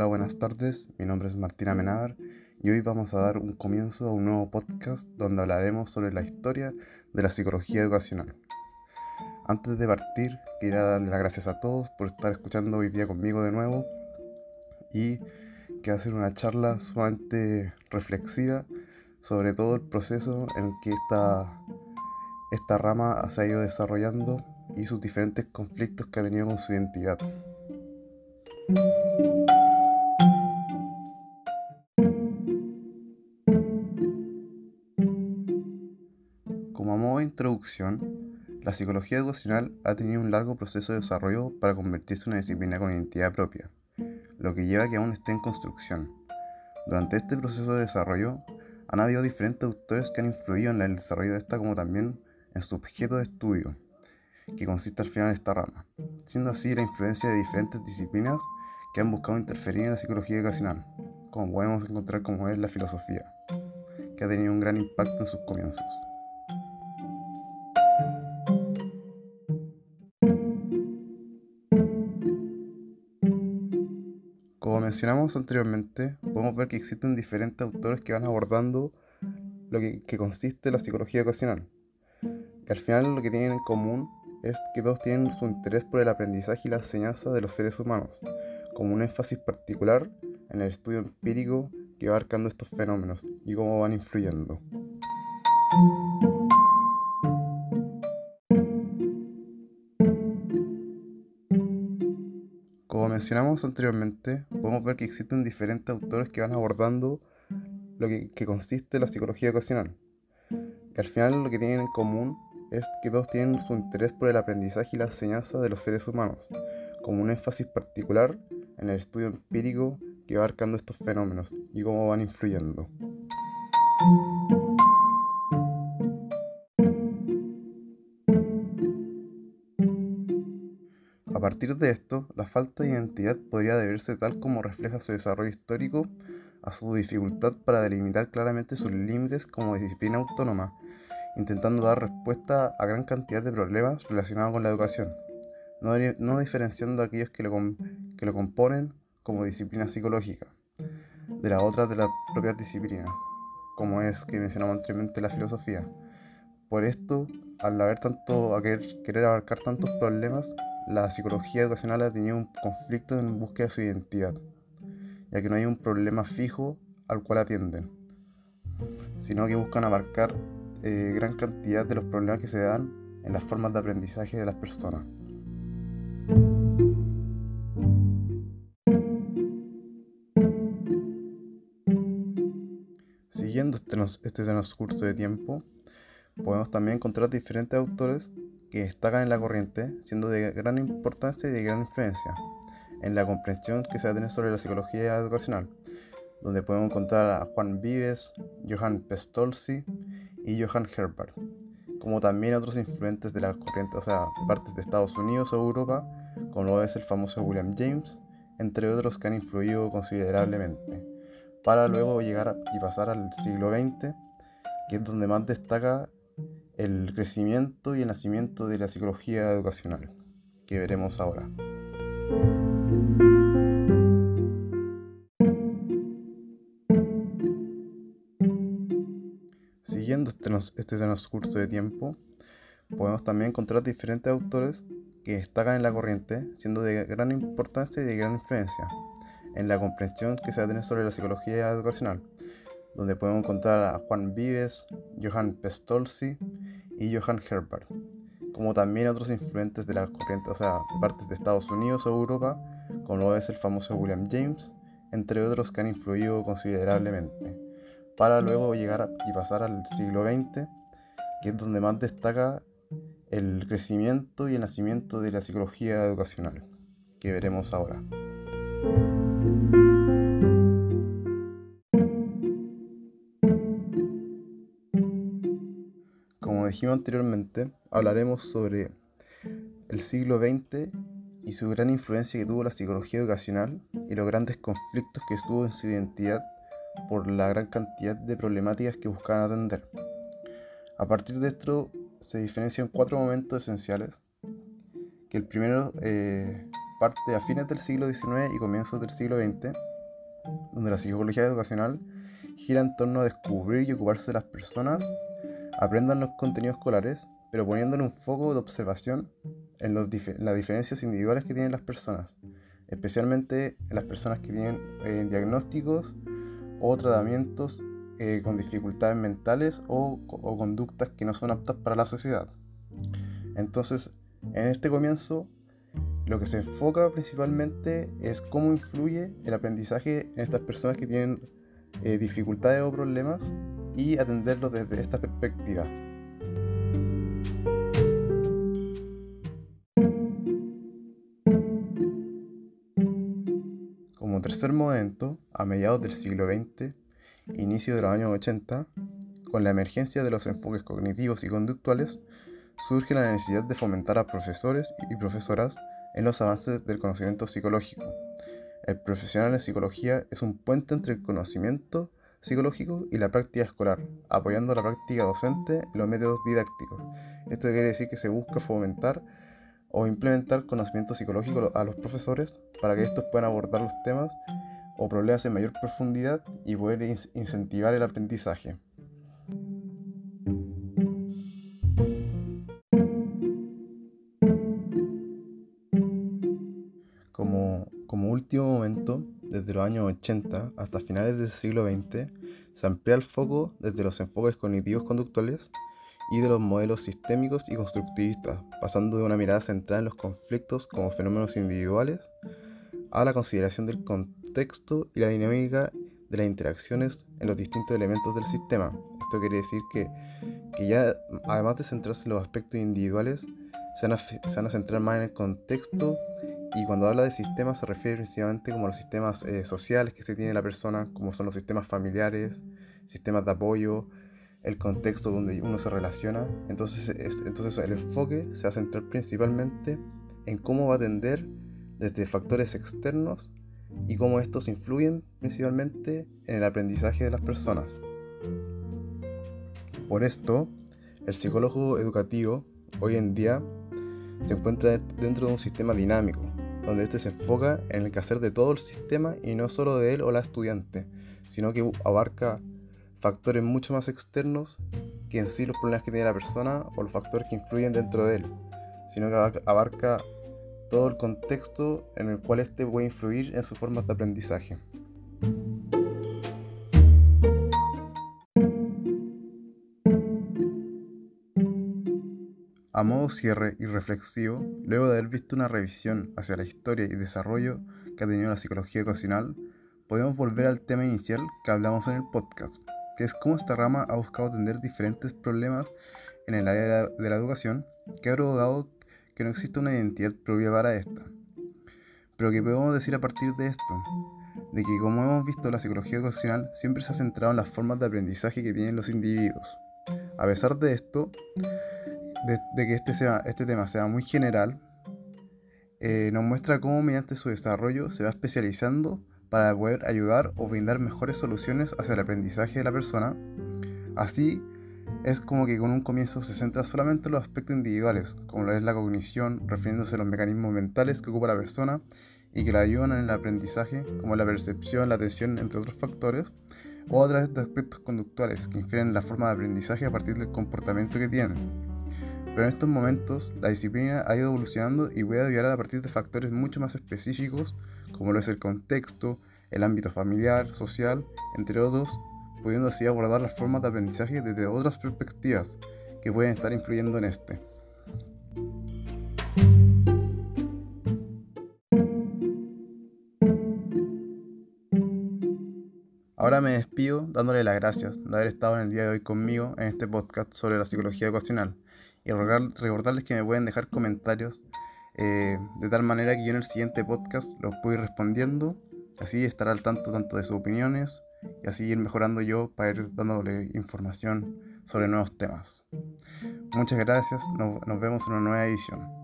Hola, buenas tardes. Mi nombre es Martina Menábar y hoy vamos a dar un comienzo a un nuevo podcast donde hablaremos sobre la historia de la psicología educacional. Antes de partir, quería darle las gracias a todos por estar escuchando hoy día conmigo de nuevo y que hacer una charla sumamente reflexiva sobre todo el proceso en que esta, esta rama se ha ido desarrollando y sus diferentes conflictos que ha tenido con su identidad. Como modo de introducción, la psicología educacional ha tenido un largo proceso de desarrollo para convertirse en una disciplina con identidad propia, lo que lleva a que aún esté en construcción. Durante este proceso de desarrollo, han habido diferentes autores que han influido en el desarrollo de esta como también en su objeto de estudio, que consiste al final en esta rama, siendo así la influencia de diferentes disciplinas que han buscado interferir en la psicología educacional, como podemos encontrar como es la filosofía, que ha tenido un gran impacto en sus comienzos. Como mencionamos anteriormente, podemos ver que existen diferentes autores que van abordando lo que, que consiste la psicología educacional. Y al final lo que tienen en común es que todos tienen su interés por el aprendizaje y la enseñanza de los seres humanos, como un énfasis particular en el estudio empírico que va abarcando estos fenómenos y cómo van influyendo. Mencionamos anteriormente, podemos ver que existen diferentes autores que van abordando lo que, que consiste la psicología educacional. Y al final lo que tienen en común es que todos tienen su interés por el aprendizaje y la enseñanza de los seres humanos, como un énfasis particular en el estudio empírico que va abarcando estos fenómenos y cómo van influyendo. A partir de esto, la falta de identidad podría deberse tal como refleja su desarrollo histórico a su dificultad para delimitar claramente sus límites como disciplina autónoma intentando dar respuesta a gran cantidad de problemas relacionados con la educación, no, diferenciando aquellos que lo, componen como disciplina psicológica de las otras de las propias disciplinas, como es que mencionamos anteriormente la filosofía. Por esto, al haber tanto, a querer abarcar tantos problemas, la psicología educacional ha tenido un conflicto en búsqueda de su identidad, ya que no hay un problema fijo al cual atienden, sino que buscan abarcar eh, gran cantidad de los problemas que se dan en las formas de aprendizaje de las personas. Siguiendo este, este transcurso de tiempo, podemos también encontrar diferentes autores que destacan en la corriente, siendo de gran importancia y de gran influencia en la comprensión que se va sobre la psicología educacional, donde podemos encontrar a Juan Vives, Johann Pestolzi y Johann Herbert, como también otros influentes de la corriente, o sea, de partes de Estados Unidos o Europa, como es el famoso William James, entre otros que han influido considerablemente, para luego llegar y pasar al siglo XX, que es donde más destaca el crecimiento y el nacimiento de la psicología educacional, que veremos ahora. Siguiendo este, este transcurso de tiempo, podemos también encontrar diferentes autores que destacan en la corriente, siendo de gran importancia y de gran influencia en la comprensión que se va sobre la psicología educacional, donde podemos encontrar a Juan Vives, Johann Pestolzi y Johann Herbert, como también otros influentes de la corriente, o sea, de partes de Estados Unidos o Europa, como es el famoso William James, entre otros que han influido considerablemente para luego llegar y pasar al siglo XX, que es donde más destaca el crecimiento y el nacimiento de la psicología educacional, que veremos ahora. Como dijimos anteriormente, hablaremos sobre el siglo XX y su gran influencia que tuvo la psicología educacional y los grandes conflictos que estuvo en su identidad por la gran cantidad de problemáticas que buscaban atender. A partir de esto se diferencian cuatro momentos esenciales, que el primero eh, parte a fines del siglo XIX y comienzos del siglo XX, donde la psicología educacional gira en torno a descubrir y ocuparse de las personas, aprendan los contenidos escolares, pero poniéndole un foco de observación en, las diferencias individuales que tienen las personas, especialmente en las personas que tienen eh, diagnósticos o tratamientos eh, con dificultades mentales o, conductas que no son aptas para la sociedad. Entonces, en este comienzo, lo que se enfoca principalmente es cómo influye el aprendizaje en estas personas que tienen eh, dificultades o problemas y atenderlos desde esta perspectiva. Como tercer momento, a mediados del siglo XX, inicio de los años 80, con la emergencia de los enfoques cognitivos y conductuales, surge la necesidad de fomentar a profesores y profesoras en los avances del conocimiento psicológico. El profesional en psicología es un puente entre el conocimiento psicológico y la práctica escolar, apoyando la práctica docente en los métodos didácticos. Esto quiere decir que se busca fomentar o implementar conocimiento psicológico a los profesores para que estos puedan abordar los temas o problemas en mayor profundidad y poder incentivar el aprendizaje. Como, como último momento, desde los años 80 hasta finales del siglo XX, se amplía el foco desde los enfoques cognitivos conductuales y de los modelos sistémicos y constructivistas, pasando de una mirada centrada en los conflictos como fenómenos individuales a la consideración del contexto y la dinámica de las interacciones en los distintos elementos del sistema. Esto quiere decir que, que ya, además de centrarse en los aspectos individuales, se van, a, se van a centrar más en el contexto y cuando habla de sistemas se refiere principalmente como a los sistemas eh, sociales que se tiene la persona, como son los sistemas familiares, sistemas de apoyo, el contexto donde uno se relaciona. Entonces, entonces el enfoque se va a centrar principalmente en cómo va a atender desde factores externos y cómo estos influyen principalmente en el aprendizaje de las personas. Por esto, el psicólogo educativo hoy en día se encuentra dentro de un sistema dinámico, donde este se enfoca en el quehacer de todo el sistema y no solo de él o la estudiante, sino que abarca factores mucho más externos que en sí los problemas que tiene la persona o los factores que influyen dentro de él, sino que abarca todo el contexto en el cual éste puede influir en sus formas de aprendizaje. A modo cierre y reflexivo, luego de haber visto una revisión hacia la historia y desarrollo que ha tenido la psicología educacional, podemos volver al tema inicial que hablamos en el podcast, que es cómo esta rama ha buscado atender diferentes problemas en el área de la educación que ha provocado que no exista una identidad propia para esta. Pero ¿qué podemos decir a partir de esto? De que como hemos visto la psicología educacional siempre se ha centrado en las formas de aprendizaje que tienen los individuos. A pesar de esto, de, que este, este tema sea muy general, eh, nos muestra cómo mediante su desarrollo se va especializando para poder ayudar o brindar mejores soluciones hacia el aprendizaje de la persona. Así es como que con un comienzo se centra solamente en los aspectos individuales, como lo es la cognición, refiriéndose a los mecanismos mentales que ocupa la persona y que la ayudan en el aprendizaje, como la percepción, la atención, entre otros factores, o a través de aspectos conductuales que infieren en la forma de aprendizaje a partir del comportamiento que tienen. Pero en estos momentos la disciplina ha ido evolucionando y puede ayudar a partir de factores mucho más específicos como lo es el contexto, el ámbito familiar, social, entre otros, pudiendo así abordar las formas de aprendizaje desde otras perspectivas que pueden estar influyendo en este. Ahora me despido dándole las gracias de haber estado en el día de hoy conmigo en este podcast sobre la psicología ecuacional y recordarles que me pueden dejar comentarios eh, de tal manera que yo en el siguiente podcast los puedo ir respondiendo, así estar al tanto tanto de sus opiniones y así ir mejorando yo para ir dándole información sobre nuevos temas. Muchas gracias, nos, nos vemos en una nueva edición.